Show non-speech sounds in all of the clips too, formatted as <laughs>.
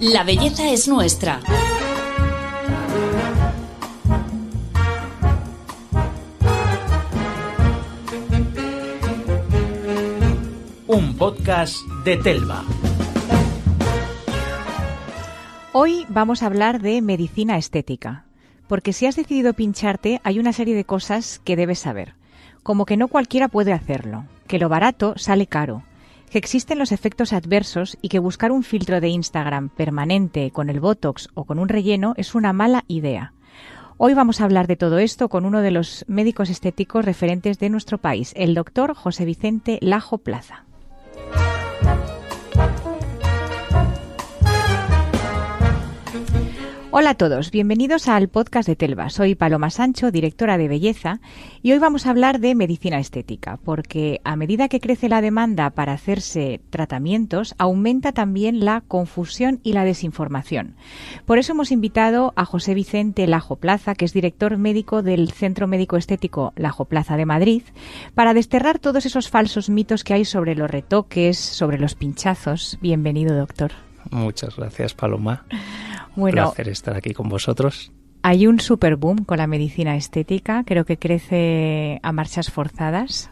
La belleza es nuestra. Un podcast de Telva. Hoy vamos a hablar de medicina estética, porque si has decidido pincharte hay una serie de cosas que debes saber, como que no cualquiera puede hacerlo, que lo barato sale caro, que existen los efectos adversos y que buscar un filtro de Instagram permanente con el Botox o con un relleno es una mala idea. Hoy vamos a hablar de todo esto con uno de los médicos estéticos referentes de nuestro país, el doctor José Vicente Lajo Plaza. Hola a todos, bienvenidos al podcast de Telva. Soy Paloma Sancho, directora de belleza, y hoy vamos a hablar de medicina estética, porque a medida que crece la demanda para hacerse tratamientos, aumenta también la confusión y la desinformación. Por eso hemos invitado a José Vicente Lajo Plaza, que es director médico del Centro Médico Estético Lajo Plaza de Madrid, para desterrar todos esos falsos mitos que hay sobre los retoques, sobre los pinchazos. Bienvenido, doctor. Muchas gracias, Paloma. Bueno, placer estar aquí con vosotros. Hay un super boom con la medicina estética, creo que crece a marchas forzadas.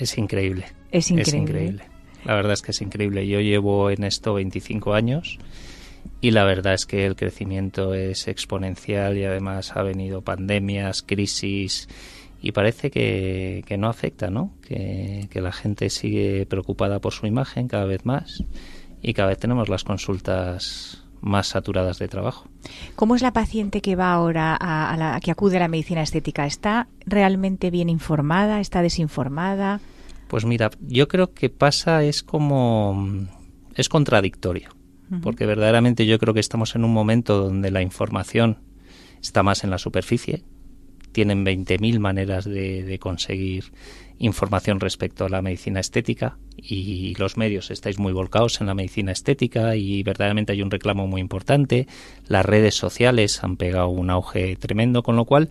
Es increíble. Es increíble. Es increíble. La verdad es que es increíble. Yo llevo en esto 25 años y la verdad es que el crecimiento es exponencial y además ha venido pandemias, crisis y parece que, que no afecta, ¿no? Que, que la gente sigue preocupada por su imagen cada vez más y cada vez tenemos las consultas más saturadas de trabajo. ¿Cómo es la paciente que va ahora a, a la que acude a la medicina estética? ¿Está realmente bien informada? ¿Está desinformada? Pues mira, yo creo que pasa es como es contradictorio, uh -huh. porque verdaderamente yo creo que estamos en un momento donde la información está más en la superficie, tienen 20.000 maneras de, de, conseguir información respecto a la medicina estética y los medios estáis muy volcados en la medicina estética y verdaderamente hay un reclamo muy importante. Las redes sociales han pegado un auge tremendo, con lo cual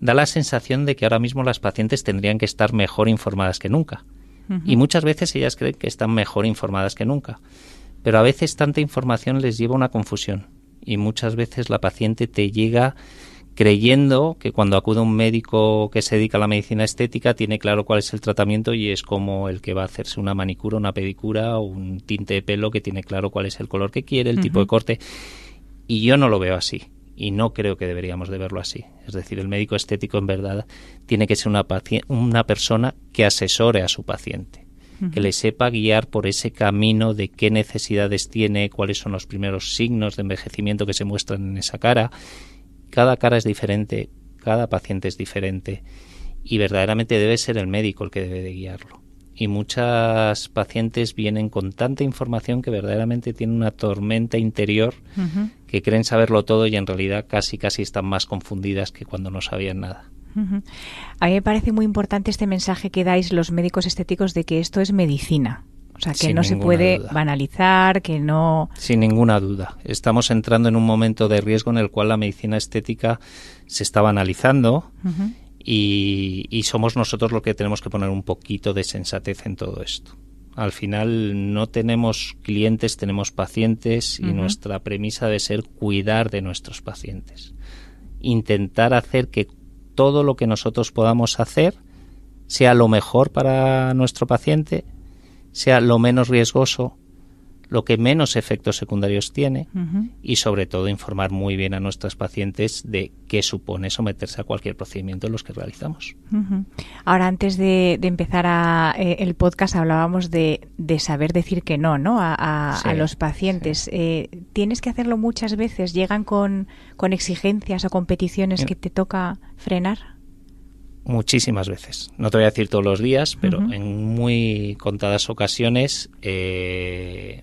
da la sensación de que ahora mismo las pacientes tendrían que estar mejor informadas que nunca. Uh -huh. Y muchas veces ellas creen que están mejor informadas que nunca. Pero a veces tanta información les lleva a una confusión y muchas veces la paciente te llega creyendo que cuando acude un médico que se dedica a la medicina estética tiene claro cuál es el tratamiento y es como el que va a hacerse una manicura, una pedicura o un tinte de pelo que tiene claro cuál es el color que quiere, el uh -huh. tipo de corte. Y yo no lo veo así y no creo que deberíamos de verlo así. Es decir, el médico estético en verdad tiene que ser una, una persona que asesore a su paciente. Uh -huh. que le sepa guiar por ese camino de qué necesidades tiene, cuáles son los primeros signos de envejecimiento que se muestran en esa cara cada cara es diferente, cada paciente es diferente y verdaderamente debe ser el médico el que debe de guiarlo. Y muchas pacientes vienen con tanta información que verdaderamente tienen una tormenta interior uh -huh. que creen saberlo todo y en realidad casi casi están más confundidas que cuando no sabían nada. Uh -huh. A mí me parece muy importante este mensaje que dais los médicos estéticos de que esto es medicina. O sea, que Sin no se puede duda. banalizar, que no... Sin ninguna duda. Estamos entrando en un momento de riesgo en el cual la medicina estética se está banalizando uh -huh. y, y, somos nosotros los que tenemos que poner un poquito de sensatez en todo esto. Al final no tenemos clientes, tenemos pacientes y uh -huh. nuestra premisa debe ser cuidar de nuestros pacientes. Intentar hacer que todo lo que nosotros podamos hacer sea lo mejor para nuestro paciente sea lo menos riesgoso, lo que menos efectos secundarios tiene uh -huh. y sobre todo informar muy bien a nuestras pacientes de qué supone someterse a cualquier procedimiento en los que realizamos. Uh -huh. Ahora, antes de, de empezar a, eh, el podcast hablábamos de, de, saber decir que no, ¿no? A, a, sí, a los pacientes. Sí. Eh, ¿Tienes que hacerlo muchas veces? ¿Llegan con, con exigencias o competiciones que te toca frenar? Muchísimas veces. No te voy a decir todos los días, pero uh -huh. en muy contadas ocasiones eh,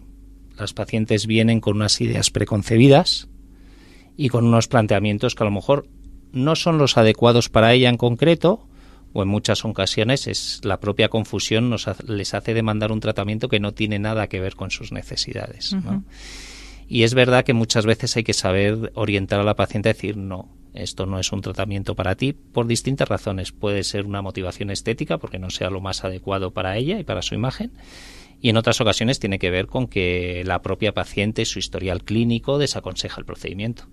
las pacientes vienen con unas ideas preconcebidas y con unos planteamientos que a lo mejor no son los adecuados para ella en concreto o en muchas ocasiones es la propia confusión nos ha, les hace demandar un tratamiento que no tiene nada que ver con sus necesidades. Uh -huh. ¿no? Y es verdad que muchas veces hay que saber orientar a la paciente a decir no, esto no es un tratamiento para ti por distintas razones. Puede ser una motivación estética porque no sea lo más adecuado para ella y para su imagen. y en otras ocasiones tiene que ver con que la propia paciente, su historial clínico, desaconseja el procedimiento.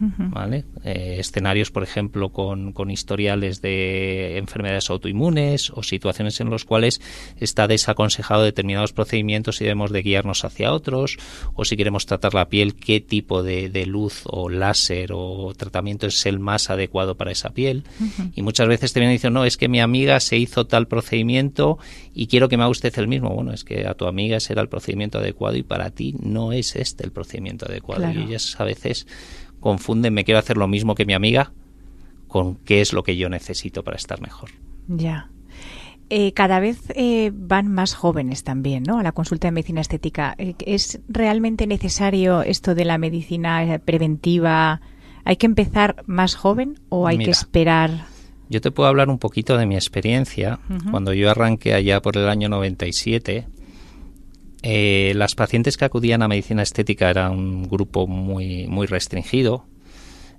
¿Vale? Eh, escenarios, por ejemplo, con, con, historiales de enfermedades autoinmunes o situaciones en las cuales está desaconsejado determinados procedimientos y debemos de guiarnos hacia otros, o si queremos tratar la piel, qué tipo de, de luz o láser o tratamiento es el más adecuado para esa piel. Y muchas veces te vienen diciendo, no, es que mi amiga se hizo tal procedimiento y quiero que me haga usted el mismo. Bueno, es que a tu amiga será el procedimiento adecuado y para ti no es este el procedimiento adecuado. Y ellas a veces confunden, me quiero hacer lo mismo que mi amiga, con qué es lo que yo necesito para estar mejor. Ya. Eh, cada vez eh, van más jóvenes también, ¿no? A la consulta de medicina estética. Eh, ¿Es realmente necesario esto de la medicina preventiva? ¿Hay que empezar más joven o hay que esperar? Yo te puedo hablar un poquito de mi experiencia. Cuando yo arranqué allá por el año 97, eh, las pacientes que acudían a medicina estética era un grupo muy, muy restringido,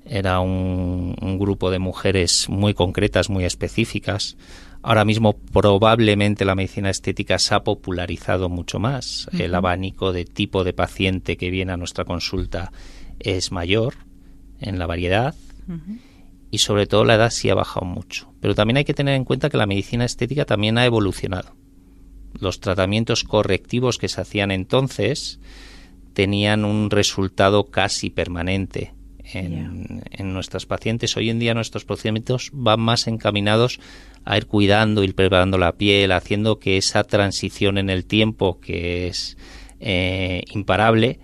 era un, grupo de mujeres muy concretas, muy específicas. Ahora mismo probablemente la medicina estética se ha popularizado mucho más. El abanico de tipo de paciente que viene a nuestra consulta es mayor en la variedad y sobre todo la edad sí ha bajado mucho. Pero también hay que tener en cuenta que la medicina estética también ha evolucionado los tratamientos correctivos que se hacían entonces tenían un resultado casi permanente en, nuestras pacientes. Hoy en día nuestros procedimientos van más encaminados a ir cuidando, ir preparando la piel, haciendo que esa transición en el tiempo, que es eh, imparable,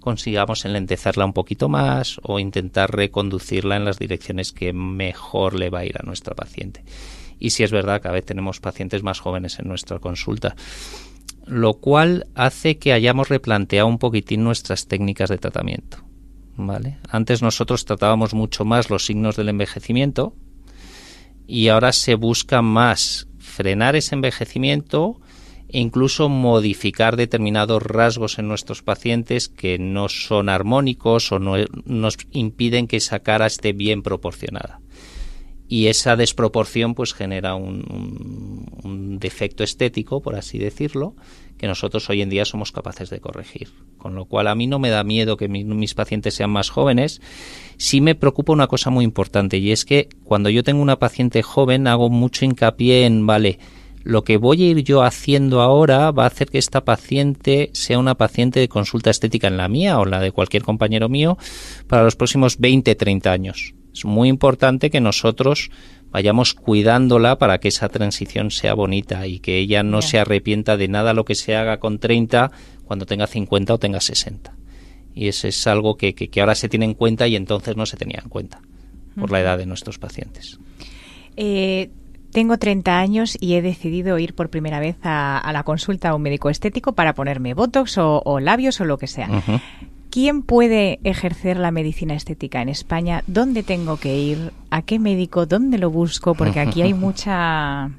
consigamos enlentezarla un poquito más o intentar reconducirla en las direcciones que mejor le va a ir a nuestra paciente y si es verdad, cada vez tenemos pacientes más jóvenes en nuestra consulta lo cual hace que hayamos replanteado un poquitín nuestras técnicas de tratamiento. ¿vale? Antes nosotros tratábamos mucho más los signos del envejecimiento y ahora se busca más frenar ese envejecimiento e incluso modificar determinados rasgos en nuestros pacientes que no son armónicos o no, nos impiden que esa cara esté bien proporcionada y esa desproporción pues genera un, defecto estético, por así decirlo, que nosotros hoy en día somos capaces de corregir. Con lo cual a mí no me da miedo que mis pacientes sean más jóvenes. Sí me preocupa una cosa muy importante y es que cuando yo tengo una paciente joven hago mucho hincapié en, vale, lo que voy a ir yo haciendo ahora va a hacer que esta paciente sea una paciente de consulta estética en la mía o la de cualquier compañero mío para los próximos 20, 30 años es muy importante que nosotros vayamos cuidándola para que esa transición sea bonita y que ella no se arrepienta de nada lo que se haga con 30 cuando tenga 50 o tenga 60. Y eso es algo que, que, ahora se tiene en cuenta y entonces no se tenía en cuenta por la edad de nuestros pacientes. Eh, tengo 30 años y he decidido ir por primera vez a, la consulta a un médico estético para ponerme botox o, labios o lo que sea. ¿Quién puede ejercer la medicina estética en España? ¿Dónde tengo que ir? ¿A qué médico? ¿Dónde lo busco? Porque aquí hay <laughs> mucha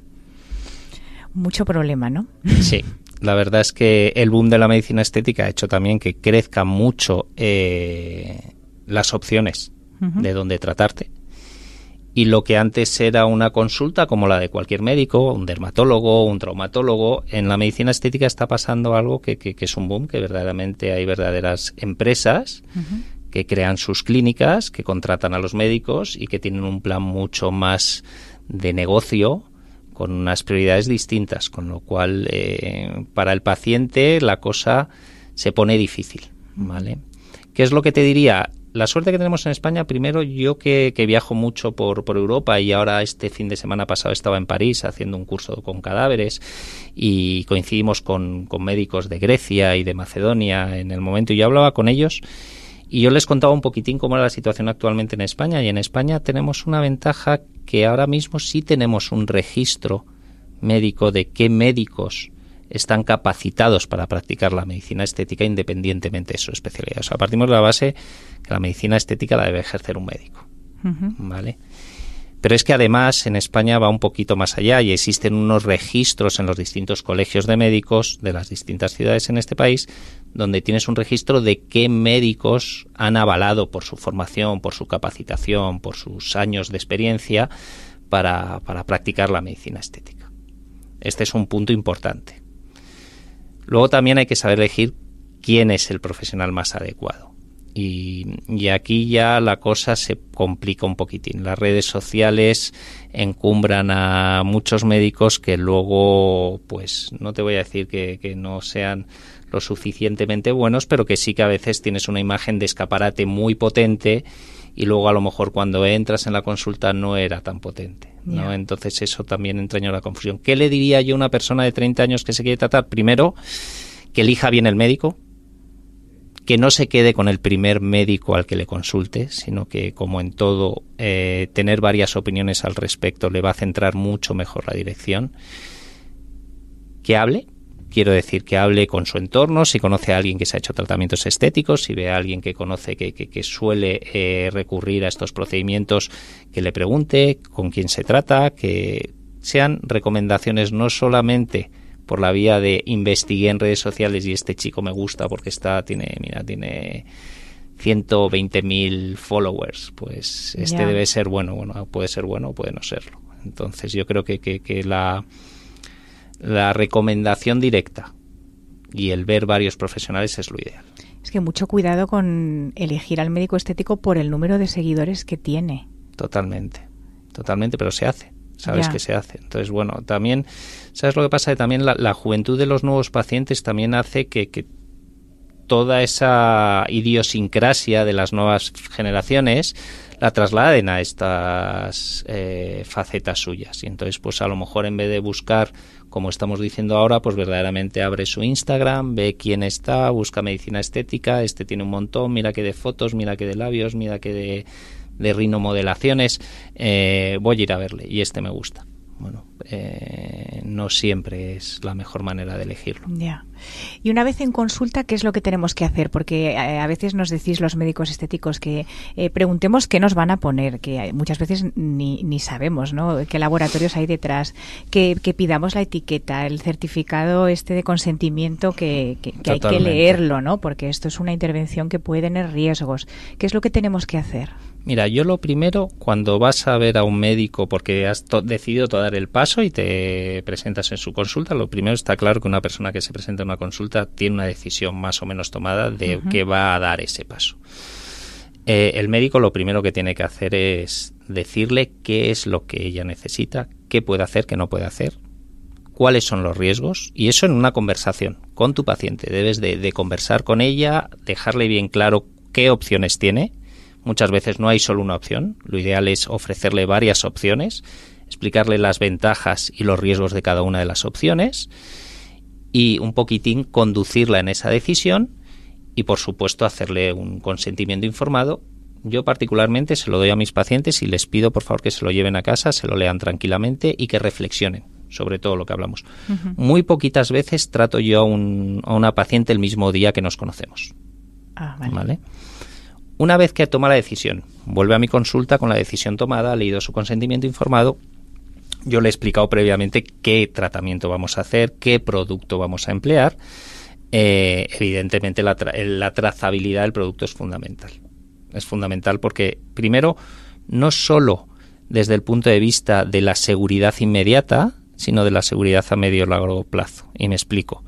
mucho problema, ¿no? Sí, la verdad es que el boom de la medicina estética ha hecho también que crezcan mucho eh, las opciones de dónde tratarte y lo que antes era una consulta como la de cualquier médico, un dermatólogo, un traumatólogo, en la medicina estética está pasando algo que, que, es un boom, que verdaderamente hay verdaderas empresas que crean sus clínicas, que contratan a los médicos y que tienen un plan mucho más de negocio con unas prioridades distintas, con lo cual eh, para el paciente la cosa se pone difícil, ¿vale? ¿Qué es lo que te diría? La suerte que tenemos en España, primero yo que, viajo mucho por, por, Europa y ahora este fin de semana pasado estaba en París haciendo un curso con cadáveres y coincidimos con, con médicos de Grecia y de Macedonia en el momento y yo hablaba con ellos y yo les contaba un poquitín cómo era la situación actualmente en España y en España tenemos una ventaja que ahora mismo sí tenemos un registro médico de qué médicos están capacitados para practicar la medicina estética independientemente de su especialidad. O sea, partimos de la base que la medicina estética la debe ejercer un médico. ¿Vale? Pero es que además en España va un poquito más allá y existen unos registros en los distintos colegios de médicos de las distintas ciudades en este país donde tienes un registro de qué médicos han avalado por su formación, por su capacitación, por sus años de experiencia para, para practicar la medicina estética. Este es un punto importante. Luego también hay que saber elegir quién es el profesional más adecuado. Y, aquí ya la cosa se complica un poquitín. Las redes sociales encumbran a muchos médicos que luego, pues no te voy a decir que, que no sean lo suficientemente buenos, pero que sí que a veces tienes una imagen de escaparate muy potente y luego a lo mejor cuando entras en la consulta no era tan potente. ¿No? Entonces eso también entraña la confusión. ¿Qué le diría yo a una persona de 30 años que se quiere tratar? Primero, que elija bien el médico, que no se quede con el primer médico al que le consulte, sino que, como en todo, eh, tener varias opiniones al respecto le va a centrar mucho mejor la dirección. Que hable, quiero decir que hable con su entorno, si conoce a alguien que se ha hecho tratamientos estéticos, si ve a alguien que conoce que, que, suele eh, recurrir a estos procedimientos, que le pregunte con quién se trata, que sean recomendaciones no solamente por la vía de investigué en redes sociales y este chico me gusta porque está, tiene, mira, tiene 120.000 followers, pues este debe ser bueno, bueno, puede ser bueno o puede no serlo. Entonces yo creo que, que, que la la recomendación directa y el ver varios profesionales es lo ideal. Es que mucho cuidado con elegir al médico estético por el número de seguidores que tiene. Totalmente, totalmente, pero se hace. Sabes que se hace. Entonces, bueno, también, ¿sabes lo que pasa? También la, juventud de los nuevos pacientes también hace que, que toda esa idiosincrasia de las nuevas generaciones la trasladen a estas eh, facetas suyas. Y entonces, pues a lo mejor en vez de buscar, como estamos diciendo ahora, pues verdaderamente abre su Instagram, ve quién está, busca medicina estética, este tiene un montón, mira que de fotos, mira que de labios, mira que de, de rinomodelaciones, eh, voy a ir a verle y este me gusta. Bueno, eh, no siempre es la mejor manera de elegirlo. Ya. Y una vez en consulta, ¿qué es lo que tenemos que hacer? Porque eh, a veces nos decís los médicos estéticos que eh, preguntemos qué nos van a poner, que muchas veces ni, ni sabemos, ¿no? ¿Qué laboratorios hay detrás? Que, pidamos la etiqueta, el certificado este de consentimiento que, que hay que leerlo, ¿no? Porque esto es una intervención que puede tener riesgos. ¿Qué es lo que tenemos que hacer? Mira, yo lo primero, cuando vas a ver a un médico porque has decidido dar el paso y te presentas en su consulta, lo primero está claro que una persona que se presenta en una consulta tiene una decisión más o menos tomada de que va a dar ese paso. Eh, el médico lo primero que tiene que hacer es decirle qué es lo que ella necesita, qué puede hacer, qué no puede hacer, cuáles son los riesgos y eso en una conversación con tu paciente. Debes de conversar con ella, dejarle bien claro qué opciones tiene Muchas veces no hay solo una opción, lo ideal es ofrecerle varias opciones, explicarle las ventajas y los riesgos de cada una de las opciones y un poquitín conducirla en esa decisión y por supuesto hacerle un consentimiento informado. Yo particularmente se lo doy a mis pacientes y les pido por favor que se lo lleven a casa, se lo lean tranquilamente y que reflexionen sobre todo lo que hablamos. Muy poquitas veces trato yo a, una paciente el mismo día que nos conocemos. Ah, ¿vale? Una vez que toma la decisión, vuelve a mi consulta con la decisión tomada, leído su consentimiento informado, yo le he explicado previamente qué tratamiento vamos a hacer, qué producto vamos a emplear. Eh, evidentemente la, la trazabilidad del producto es fundamental. Es fundamental porque, primero, no solo desde el punto de vista de la seguridad inmediata, sino de la seguridad a medio y largo plazo. Y me explico.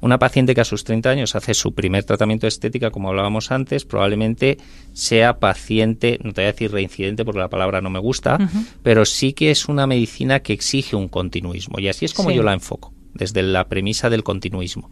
Una paciente que a sus 30 años hace su primer tratamiento de estética, como hablábamos antes, probablemente sea paciente, no te voy a decir reincidente porque la palabra no me gusta, pero sí que es una medicina que exige un continuismo. Y así es como yo la enfoco desde la premisa del continuismo.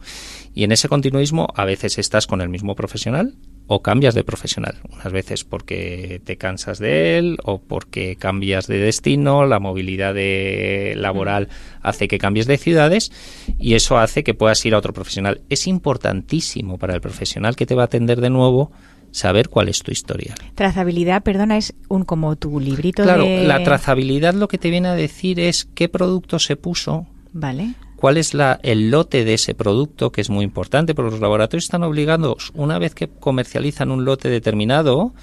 Y en ese continuismo a veces estás con el mismo profesional o cambias de profesional. Unas veces porque te cansas de él o porque cambias de destino, la movilidad de laboral hace que cambies de ciudades y eso hace que puedas ir a otro profesional. Es importantísimo para el profesional que te va a atender de nuevo saber cuál es tu historia. Trazabilidad, perdona, es un como tu librito claro, la trazabilidad lo que te viene a decir es qué producto se puso, Vale cuál es la, el lote de ese producto, que es muy importante, porque los laboratorios están obligados, una vez que comercializan un lote determinado,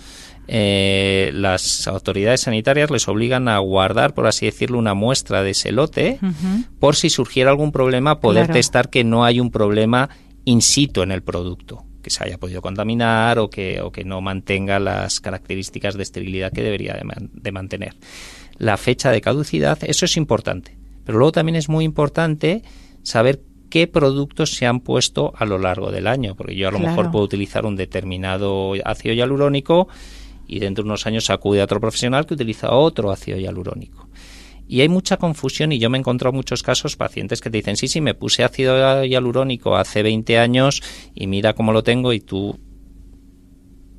eh, las autoridades sanitarias les obligan a guardar, por así decirlo, una muestra de ese lote, por si surgiera algún problema, poder testar que no hay un problema in situ en el producto que se haya podido contaminar o que, o que no mantenga las características de esterilidad que debería de mantener. La fecha de caducidad, eso es importante pero luego también es muy importante saber qué productos se han puesto a lo largo del año, porque yo a lo mejor puedo utilizar un determinado ácido hialurónico y dentro de unos años acude a otro profesional que utiliza otro ácido hialurónico. Y hay mucha confusión y yo me he encontrado muchos casos pacientes que te dicen, sí, sí, me puse ácido hialurónico hace 20 años y mira cómo lo tengo y tú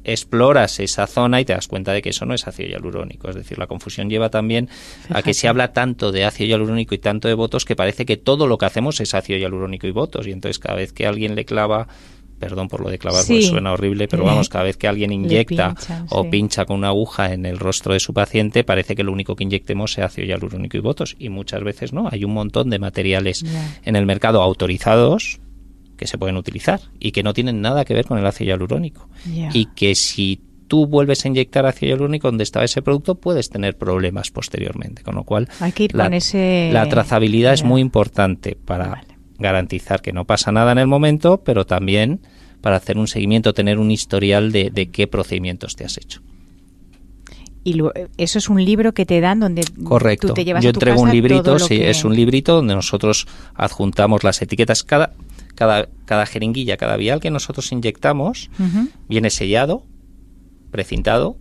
exploras esa zona y te das cuenta de que eso no es ácido hialurónico. Es decir, la confusión lleva también a que se habla tanto de ácido hialurónico y tanto de votos que parece que todo lo que hacemos es ácido hialurónico y votos. Y entonces cada vez que alguien le clava perdón por lo de clavar, pues suena horrible, pero vamos, cada vez que alguien inyecta o pincha con una aguja en el rostro de su paciente, parece que lo único que inyectemos sea ácido hialurónico y votos. Y muchas veces no, hay un montón de materiales en el mercado autorizados que se pueden utilizar y que no tienen nada que ver con el ácido hialurónico. Y que si tú vuelves a inyectar ácido hialurónico donde estaba ese producto, puedes tener problemas posteriormente. Con lo cual, Hay que ir la, con ese... la trazabilidad es muy importante para garantizar que no pasa nada en el momento, pero también para hacer un seguimiento, tener un historial de, qué procedimientos te has hecho. Y eso es un libro que te dan donde Correcto. tú te llevas Yo a tu entrego casa un librito, lo sí, que- es un librito donde nosotros adjuntamos las etiquetas. Cada, cada, cada jeringuilla, cada vial que nosotros inyectamos viene sellado, precintado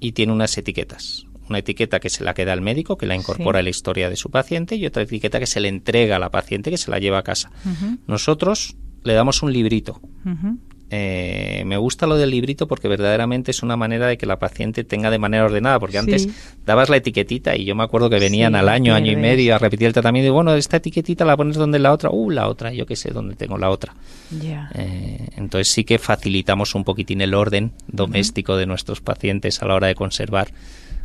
y tiene unas etiquetas. Una etiqueta que se la queda al médico, que la incorpora Sí. a la historia de su paciente, y otra etiqueta que se le entrega a la paciente, que se la lleva a casa. Nosotros le damos un librito. Eh, me gusta lo del librito porque verdaderamente es una manera de que la paciente tenga de manera ordenada, porque Sí. antes dabas la etiquetita y yo me acuerdo que venían Sí, al año, año y medio a repetir el tratamiento y bueno, esta etiquetita la pones donde la otra, uh, la otra, yo qué sé dónde tengo la otra. Eh, entonces sí que facilitamos un poquitín el orden doméstico de nuestros pacientes a la hora de conservar,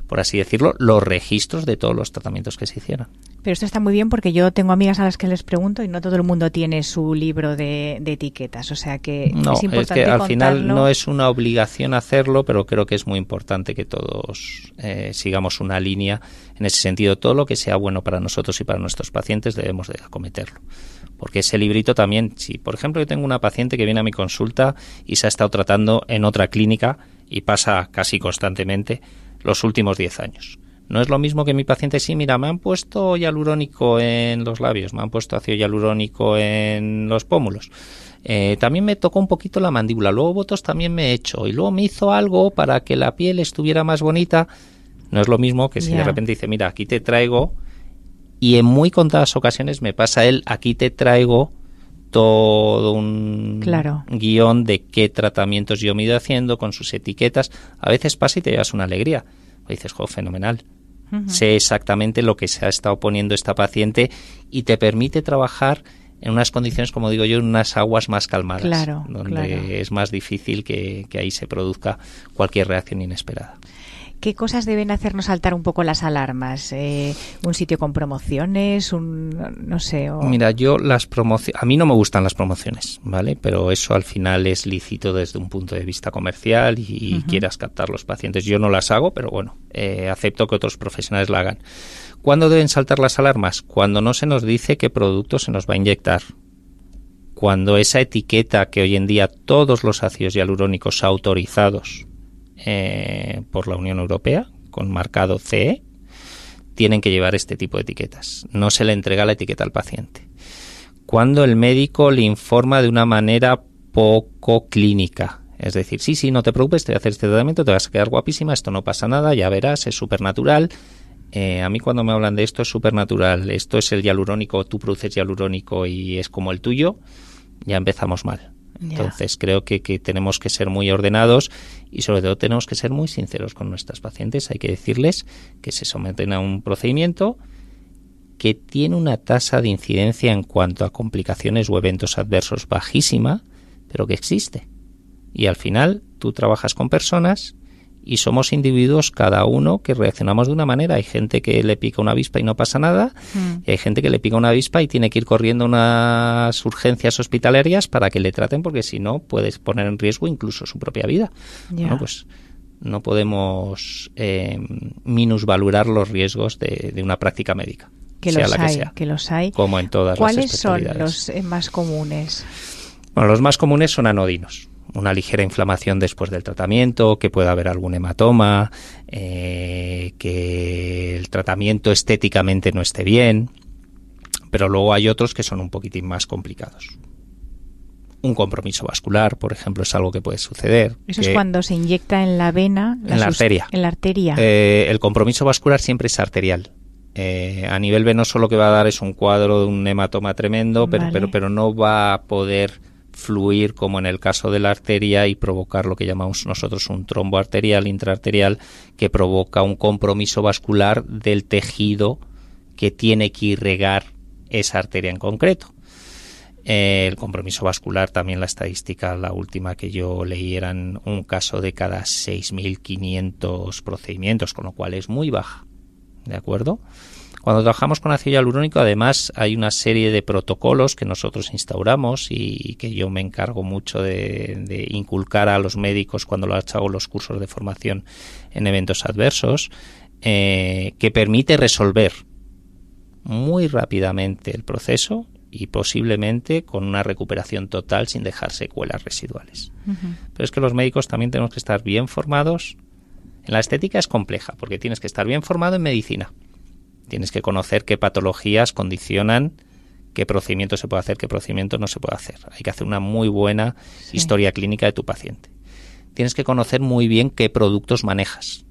por así decirlo, los registros de todos los tratamientos que se hicieron. Pero esto está muy bien porque yo tengo amigas a las que les pregunto y no todo el mundo tiene su libro de, de etiquetas. O sea que No, es es, importante que al final no es una obligación hacerlo, pero creo que es muy importante que todos eh, sigamos una línea en ese sentido. Todo lo que sea bueno para nosotros y para nuestros pacientes debemos de acometerlo. Porque ese librito también, si por ejemplo yo tengo una paciente que viene a mi consulta y se ha estado tratando en otra clínica y pasa casi constantemente los últimos 10 años. No es lo mismo que mi paciente, sí, mira, me han puesto hialurónico en los labios, me han puesto ácido hialurónico en los pómulos. Eh, también me tocó un poquito la mandíbula, luego botos también me he hecho y luego me hizo algo para que la piel estuviera más bonita. No es lo mismo que si de repente dice, mira, aquí te traigo y en muy contadas ocasiones me pasa él, aquí te traigo todo un Claro. guion de qué tratamientos yo me he ido haciendo con sus etiquetas. A veces pasa y te llevas una alegría. O dices, jo, fenomenal. Sé exactamente lo que se ha estado poniendo esta paciente y te permite trabajar en unas condiciones, como digo yo, en unas aguas más calmadas, Claro, donde claro. es más difícil que, que ahí se produzca cualquier reacción inesperada. ¿Qué cosas deben hacernos saltar un poco las alarmas? Eh, ¿Un sitio con promociones? Un, no sé. O... Mira, yo las promociones, a mí no me gustan las promociones, ¿vale? Pero eso al final es lícito desde un punto de vista comercial y, y quieras captar los pacientes. Yo no las hago, pero bueno, eh, acepto que otros profesionales la hagan. ¿Cuándo deben saltar las alarmas? Cuando no se nos dice qué producto se nos va a inyectar. Cuando esa etiqueta que hoy en día todos los ácidos hialurónicos autorizados eh, por la Unión Europea, con marcado CE, tienen que llevar este tipo de etiquetas. No se le entrega la etiqueta al paciente. Cuando el médico le informa de una manera poco clínica. Es decir, sí, sí, no te preocupes, te voy a hacer este tratamiento, te vas a quedar guapísima, esto no pasa nada, ya verás, es súper natural. a mí cuando me hablan de esto es súper natural, esto es el hialurónico, tú produces hialurónico y es como el tuyo, ya empezamos mal. Entonces creo que, que tenemos que ser muy ordenados y sobre todo tenemos que ser muy sinceros con nuestras pacientes. Hay que decirles que se someten a un procedimiento que tiene una tasa de incidencia en cuanto a complicaciones o eventos adversos bajísima, pero que existe. Y al final tú trabajas con personas y somos individuos cada uno que reaccionamos de una manera. Hay gente que le pica una avispa y no pasa nada, Mm. y hay gente que le pica una avispa y tiene que ir corriendo a unas urgencias hospitalarias para que le traten, porque si no puedes poner en riesgo incluso su propia vida. Bueno, pues no podemos eh, minusvalorar los riesgos de, de una práctica médica, que sea los la que hay, sea, que los hay. como en todas las ¿Cuáles son especialidades. los eh, más comunes? Bueno, los más comunes son anodinos. Una ligera inflamación después del tratamiento, que pueda haber algún hematoma, eh, que el tratamiento estéticamente no esté bien. pero luego hay otros que son un poquitín más complicados. Un compromiso vascular, por ejemplo, es algo que puede suceder. Eso es cuando se inyecta en la vena. en la arteria. En la arteria. Eh, el compromiso vascular siempre es arterial. Eh, a nivel venoso lo que va a dar es un cuadro de un hematoma tremendo, pero, pero, pero no va a poder fluir como en el caso de la arteria y provocar lo que llamamos nosotros un trombo arterial intraarterial que provoca un compromiso vascular del tejido que tiene que irregar esa arteria en concreto. Eh, el compromiso vascular, también la estadística, la última que yo leí, eran un caso de cada 6.500 procedimientos, con lo cual es muy baja. ¿De acuerdo? Cuando trabajamos con ácido hialurónico, además, hay una serie de protocolos que nosotros instauramos y que yo me encargo mucho de, inculcar a los médicos cuando lo hago los cursos de formación en eventos adversos, eh, que permite resolver muy rápidamente el proceso y posiblemente con una recuperación total sin dejar secuelas residuales. Pero es que los médicos también tenemos que estar bien formados. En la estética es compleja porque tienes que estar bien formado en medicina Tienes que conocer qué patologías condicionan qué procedimiento se puede hacer, qué procedimiento no se puede hacer. Hay que hacer una muy buena historia clínica de tu paciente. Tienes que conocer muy bien qué productos manejas.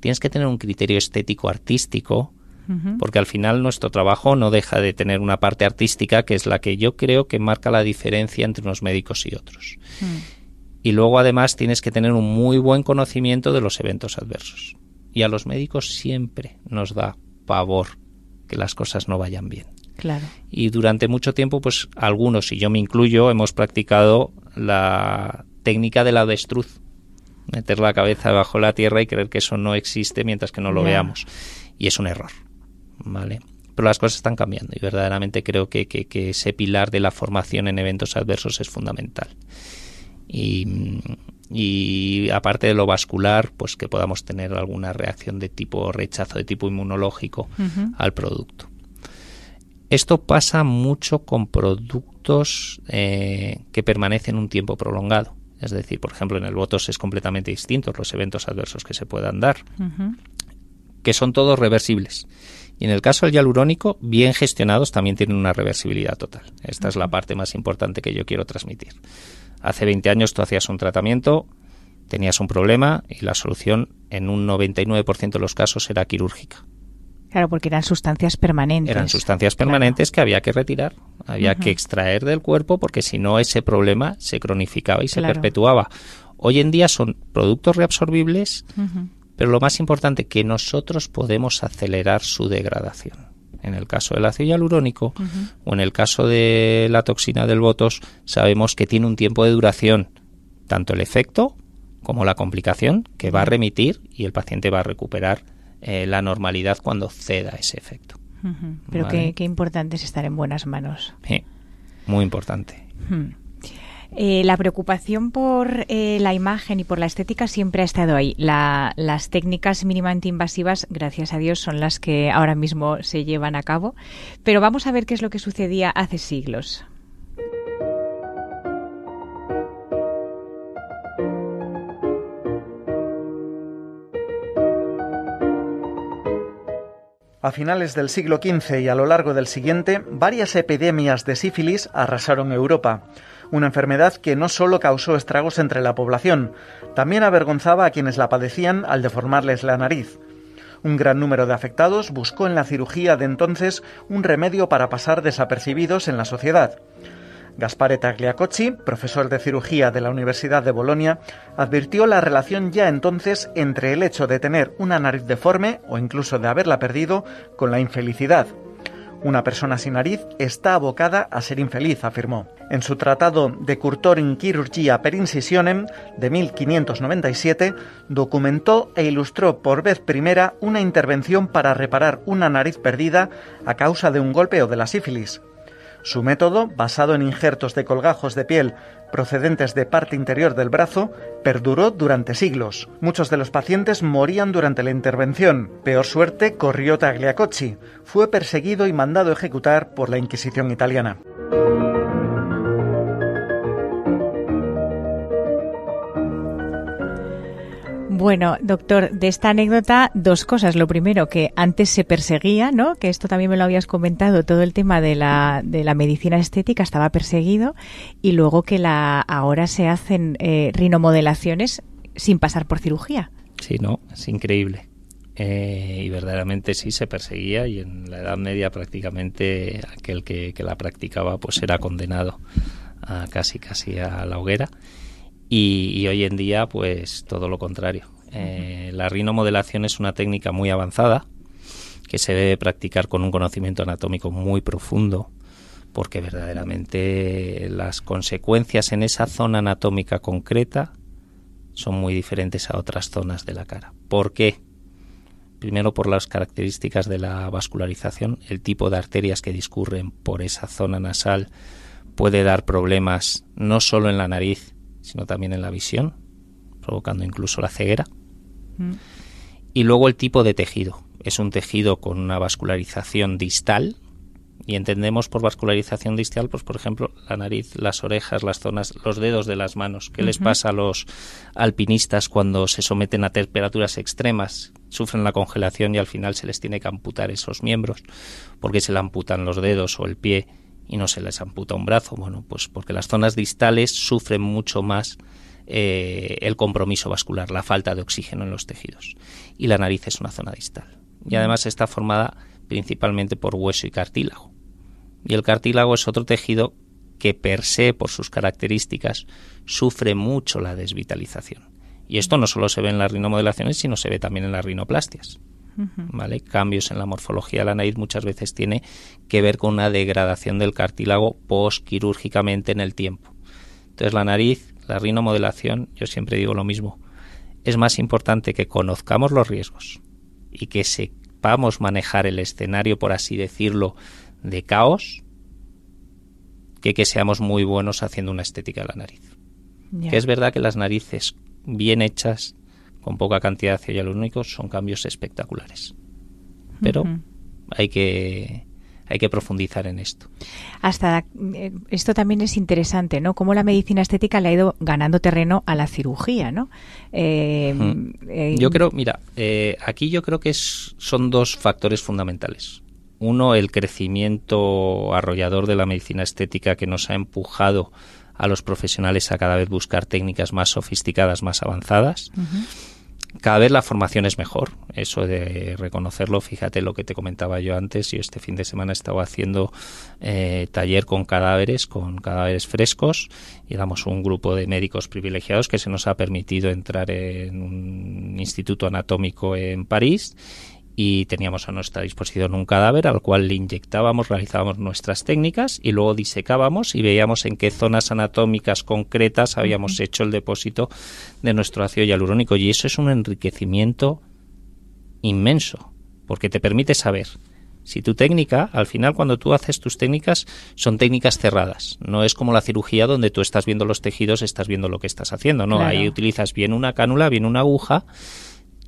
Tienes que tener un criterio estético artístico, porque al final nuestro trabajo no deja de tener una parte artística que es la que yo creo que marca la diferencia entre unos médicos y otros. Mm. Y luego además tienes que tener un muy buen conocimiento de los eventos adversos. Y a los médicos siempre nos da pavor que las cosas no vayan bien. Claro. Y durante mucho tiempo, pues algunos, y yo me incluyo, hemos practicado la técnica del avestruz. Meter la cabeza bajo la tierra y creer que eso no existe mientras que no lo veamos. Y es un error. ¿Vale? Pero las cosas están cambiando y verdaderamente creo que, que ese pilar de la formación en eventos adversos es fundamental. Y, y aparte de lo vascular, pues que podamos tener alguna reacción de tipo rechazo, de tipo inmunológico al producto. Esto pasa mucho con productos eh, que permanecen un tiempo prolongado. Es decir, por ejemplo, en el Botox es completamente distinto los eventos adversos que se puedan dar, que son todos reversibles. Y en el caso del hialurónico, bien gestionados, también tienen una reversibilidad total. Esta es la parte más importante que yo quiero transmitir. Hace 20 años tú hacías un tratamiento, tenías un problema y la solución en un 99% de los casos era quirúrgica. Claro, porque eran sustancias permanentes. Eran sustancias permanentes que había que retirar, había que extraer del cuerpo porque si no ese problema se cronificaba y se perpetuaba. Hoy en día son productos reabsorbibles, pero lo más importante que nosotros podemos acelerar su degradación en el caso del ácido hialurónico o en el caso de la toxina del botos, sabemos que tiene un tiempo de duración, tanto el efecto como la complicación, que va a remitir y el paciente va a recuperar eh, la normalidad cuando ceda ese efecto. Pero qué, importante es estar en buenas manos. Sí, muy importante. Eh, la preocupación por eh, la imagen y por la estética siempre ha estado ahí. las técnicas mínimamente invasivas, gracias a Dios, son las que ahora mismo se llevan a cabo. Pero vamos a ver qué es lo que sucedía hace siglos. A finales del siglo XV y a lo largo del siguiente, varias epidemias de sífilis arrasaron Europa una enfermedad que no solo causó estragos entre la población, también avergonzaba a quienes la padecían al deformarles la nariz. Un gran número de afectados buscó en la cirugía de entonces un remedio para pasar desapercibidos en la sociedad. Gaspare Tagliacocci, profesor de cirugía de la Universidad de Bolonia, advirtió la relación ya entonces entre el hecho de tener una nariz deforme o incluso de haberla perdido con la infelicidad. Una persona sin nariz está abocada a ser infeliz, afirmó. En su tratado De Curtorin Chirurgia per Incisionem de 1597, documentó e ilustró por vez primera una intervención para reparar una nariz perdida a causa de un golpe o de la sífilis. Su método, basado en injertos de colgajos de piel procedentes de parte interior del brazo, perduró durante siglos. Muchos de los pacientes morían durante la intervención. Peor suerte corrió Tagliacocci. Fue perseguido y mandado ejecutar por la Inquisición italiana. Bueno, doctor, de esta anécdota dos cosas. Lo primero, que antes se perseguía, ¿no? Que esto también me lo habías comentado, todo el tema de la, de la medicina estética estaba perseguido y luego que la ahora se hacen eh, rinomodelaciones sin pasar por cirugía. Sí, no, es increíble. Eh, y verdaderamente sí se perseguía y en la Edad Media prácticamente aquel que, que la practicaba pues era condenado a casi casi a la hoguera y, hoy en día, pues todo lo contrario. Eh, la rinomodelación es una técnica muy avanzada que se debe practicar con un conocimiento anatómico muy profundo porque verdaderamente las consecuencias en esa zona anatómica concreta son muy diferentes a otras zonas de la cara. ¿Por qué? Primero por las características de la vascularización, el tipo de arterias que discurren por esa zona nasal puede dar problemas no solo en la nariz, sino también en la visión, provocando incluso la ceguera. Mm. Y luego el tipo de tejido. Es un tejido con una vascularización distal, y entendemos por vascularización distal, pues por ejemplo, la nariz, las orejas, las zonas, los dedos de las manos. ¿Qué les pasa a los alpinistas cuando se someten a temperaturas extremas? Sufren la congelación y al final se les tiene que amputar esos miembros, porque se le amputan los dedos o el pie y no se les amputa un brazo. Bueno, pues porque las zonas distales sufren mucho más eh, el compromiso vascular, la falta de oxígeno en los tejidos. Y la nariz es una zona distal. Y mm. además está formada principalmente por hueso y cartílago. Y el cartílago es otro tejido que per se, por sus características, sufre mucho la desvitalización. Y esto no solo se ve en las rinomodelaciones, sino se ve también en las rinoplastias. ¿Vale? Cambios en la morfología de la nariz muchas veces tiene que ver con una degradación del cartílago postquirúrgicamente en el tiempo. Entonces la nariz, la rinomodelación, yo siempre digo lo mismo, es más importante que conozcamos los riesgos y que sepamos manejar el escenario, por así decirlo, de caos, que que seamos muy buenos haciendo una estética de la nariz. Que es verdad que las narices bien hechas con poca cantidad de ácido hialurónico son cambios espectaculares. Pero hay que hay que profundizar en esto. Hasta eh, esto también es interesante, ¿no? Cómo la medicina estética le ha ido ganando terreno a la cirugía, ¿no? Eh, eh, yo creo, mira, aquí yo creo que son dos factores fundamentales. Uno, el crecimiento arrollador de la medicina estética que nos ha empujado a los profesionales a cada vez buscar técnicas más sofisticadas, más avanzadas cada vez la formación es mejor. Eso de reconocerlo, fíjate lo que te comentaba yo antes. Yo este fin de semana estaba haciendo eh, taller con cadáveres, con cadáveres frescos, y éramos un grupo de médicos privilegiados que se nos ha permitido entrar en un instituto anatómico en París y teníamos a nuestra disposición un cadáver al cual le inyectábamos, realizábamos nuestras técnicas y luego disecábamos y veíamos en qué zonas anatómicas concretas habíamos hecho el depósito de nuestro ácido hialurónico y eso es un enriquecimiento inmenso porque te permite saber si tu técnica, al final cuando tú haces tus técnicas, son técnicas cerradas. No es como la cirugía donde tú estás viendo los tejidos, estás viendo lo que estás haciendo. No, ahí utilizas bien una cánula, bien una aguja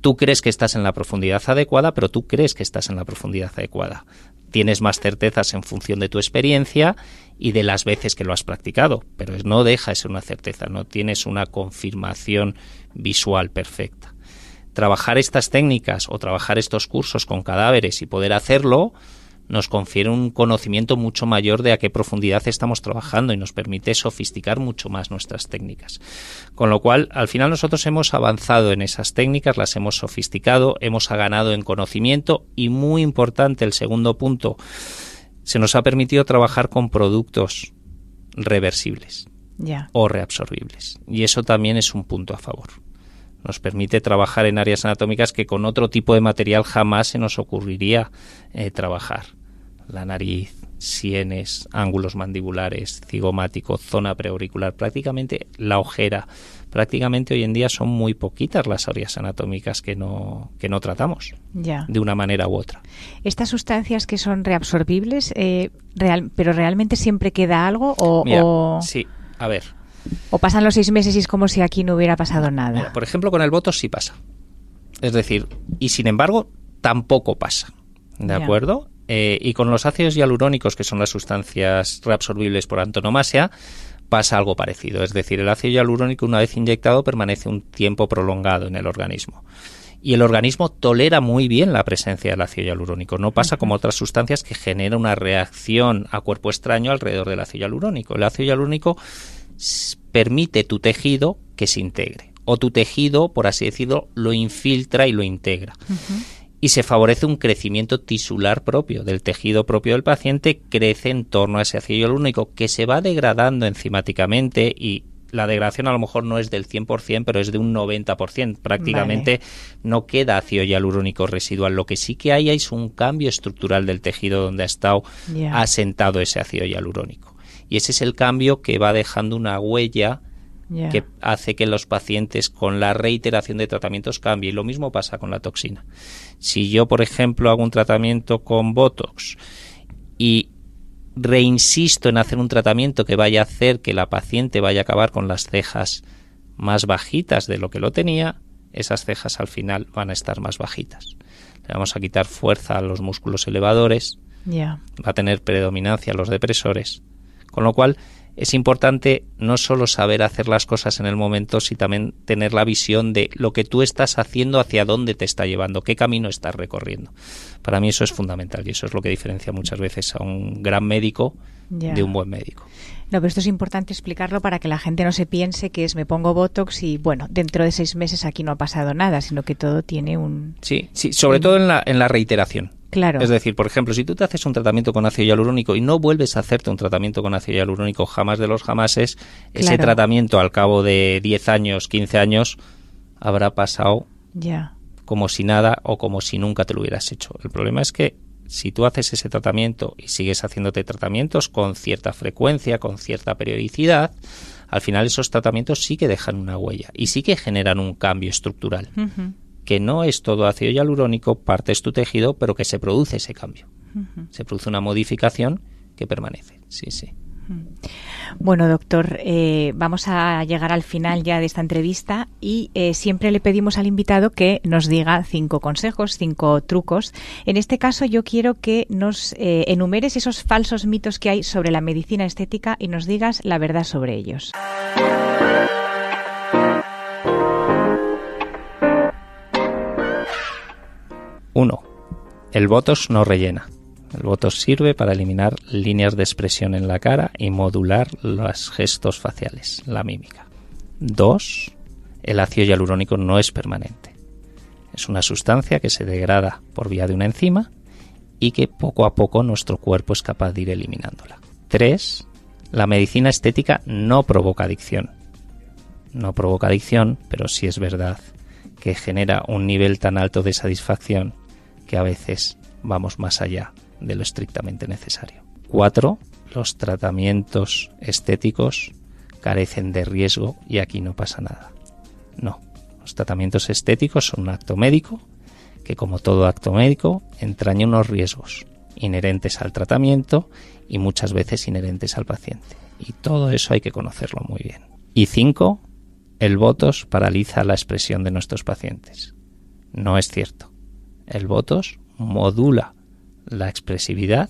Tú crees que estás en la profundidad adecuada, pero tú crees que estás en la profundidad adecuada. Tienes más certezas en función de tu experiencia y de las veces que lo has practicado, pero no deja de ser una certeza, no tienes una confirmación visual perfecta. Trabajar estas técnicas o trabajar estos cursos con cadáveres y poder hacerlo nos confiere un conocimiento mucho mayor de a qué profundidad estamos trabajando y nos permite sofisticar mucho más nuestras técnicas. Con lo cual, al final nosotros hemos avanzado en esas técnicas, las hemos sofisticado, hemos ganado en conocimiento y muy importante el segundo punto, se nos ha permitido trabajar con productos reversibles o reabsorbibles. Y eso también es un punto a favor nos permite trabajar en áreas anatómicas que con otro tipo de material jamás se nos ocurriría eh, trabajar la nariz, sienes, ángulos mandibulares, cigomático, zona preauricular, prácticamente la ojera. Prácticamente hoy en día son muy poquitas las áreas anatómicas que no, que no tratamos de una manera u otra. ¿Estas sustancias que son reabsorbibles, eh, real, pero realmente siempre queda algo? O, Sí, a ver. ¿O pasan los seis meses y es como si aquí no hubiera pasado nada? por ejemplo, con el voto sí pasa. Es decir, y sin embargo, tampoco pasa. ¿De acuerdo? Eh, y con los ácidos hialurónicos, que son las sustancias reabsorbibles por antonomasia, pasa algo parecido. Es decir, el ácido hialurónico una vez inyectado permanece un tiempo prolongado en el organismo. Y el organismo tolera muy bien la presencia del ácido hialurónico. No pasa como otras sustancias que genera una reacción a cuerpo extraño alrededor del ácido hialurónico. El ácido hialurónico permite tu tejido que se integre. O tu tejido, por así decirlo, lo infiltra y lo integra y se favorece un crecimiento tisular propio del tejido propio del paciente, crece en torno a ese ácido hialurónico que se va degradando enzimáticamente y la degradación a lo mejor no es del 100%, pero es de un 90%. Prácticamente no queda ácido hialurónico residual. Lo que sí que hay es un cambio estructural del tejido donde ha estado asentado ese ácido hialurónico. Y ese es el cambio que va dejando una huella que hace que los pacientes con la reiteración de tratamientos cambien. Y lo mismo pasa con la toxina. Si yo, por ejemplo, hago un tratamiento con Botox y reinsisto en hacer un tratamiento que vaya a hacer que la paciente vaya a acabar con las cejas más bajitas de lo que lo tenía, esas cejas al final van a estar más bajitas. Le vamos a quitar fuerza a los músculos elevadores, va a tener predominancia a los depresores, con lo cual es importante no solo saber hacer las cosas en el momento, sino también tener la visión de lo que tú estás haciendo, hacia dónde te está llevando, qué camino estás recorriendo. Para mí eso es fundamental y eso es lo que diferencia muchas veces a un gran médico de un buen médico. No, pero esto es importante explicarlo para que la gente no se piense que es me pongo Botox y bueno, dentro de seis meses aquí no ha pasado nada, sino que todo tiene un... Sí, sí sobre todo en la, en la reiteración. Claro. Es decir, por ejemplo, si tú te haces un tratamiento con ácido hialurónico y no vuelves a hacerte un tratamiento con ácido hialurónico jamás de los jamases, ese tratamiento al cabo de 10 años, 15 años, habrá pasado ya. como si nada o como si nunca te lo hubieras hecho. El problema es que si tú haces ese tratamiento y sigues haciéndote tratamientos con cierta frecuencia, con cierta periodicidad, al final esos tratamientos sí que dejan una huella y sí que generan un cambio estructural que no es todo ácido hialurónico, parte es tu tejido, pero que se produce ese cambio. Se produce una modificación que permanece. Sí, sí. Bueno, doctor, eh, vamos a llegar al final ya de esta entrevista y eh, siempre le pedimos al invitado que nos diga cinco consejos, cinco trucos. En este caso, yo quiero que nos eh, enumeres esos falsos mitos que hay sobre la medicina estética y nos digas la verdad sobre ellos. 1. El Botox no rellena. El Botox sirve para eliminar líneas de expresión en la cara y modular los gestos faciales, la mímica. 2. El ácido hialurónico no es permanente. Es una sustancia que se degrada por vía de una enzima y que poco a poco nuestro cuerpo es capaz de ir eliminándola. 3. La medicina estética no provoca adicción. No provoca adicción, pero sí es verdad que genera un nivel tan alto de satisfacción que a veces vamos más allá de lo estrictamente necesario. Cuatro, los tratamientos estéticos carecen de riesgo y aquí no pasa nada. No, los tratamientos estéticos son un acto médico que como todo acto médico entraña unos riesgos inherentes al tratamiento y muchas veces inherentes al paciente. Y todo eso hay que conocerlo muy bien. Y cinco, el votos paraliza la expresión de nuestros pacientes. No es cierto el Botox modula la expresividad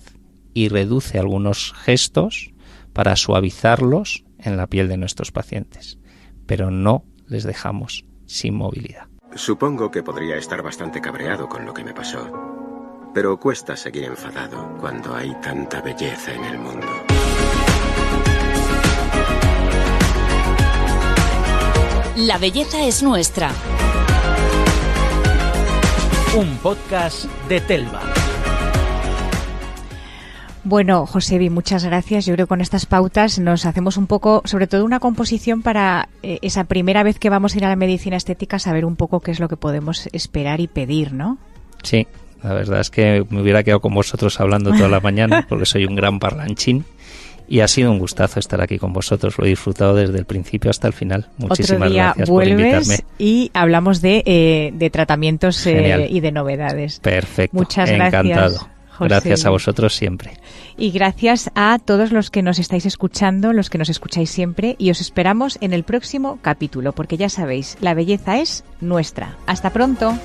y reduce algunos gestos para suavizarlos en la piel de nuestros pacientes, pero no les dejamos sin movilidad. Supongo que podría estar bastante cabreado con lo que me pasó, pero cuesta seguir enfadado cuando hay tanta belleza en el mundo. La belleza es nuestra un podcast de Telva. Bueno, Josebi, muchas gracias. Yo creo que con estas pautas nos hacemos un poco, sobre todo una composición para eh, esa primera vez que vamos a ir a la medicina estética, saber un poco qué es lo que podemos esperar y pedir, ¿no? Sí, la verdad es que me hubiera quedado con vosotros hablando toda la mañana porque soy un gran parlanchín y ha sido un gustazo estar aquí con vosotros. Lo he disfrutado desde el principio hasta el final. Muchísimas Otro día gracias vuelves por invitarme. Y hablamos de, eh, de tratamientos eh, y de novedades. Perfecto. Muchas Encantado. gracias. José. Gracias a vosotros siempre. Y gracias a todos los que nos estáis escuchando, los que nos escucháis siempre, y os esperamos en el próximo capítulo, porque ya sabéis, la belleza es nuestra. Hasta pronto.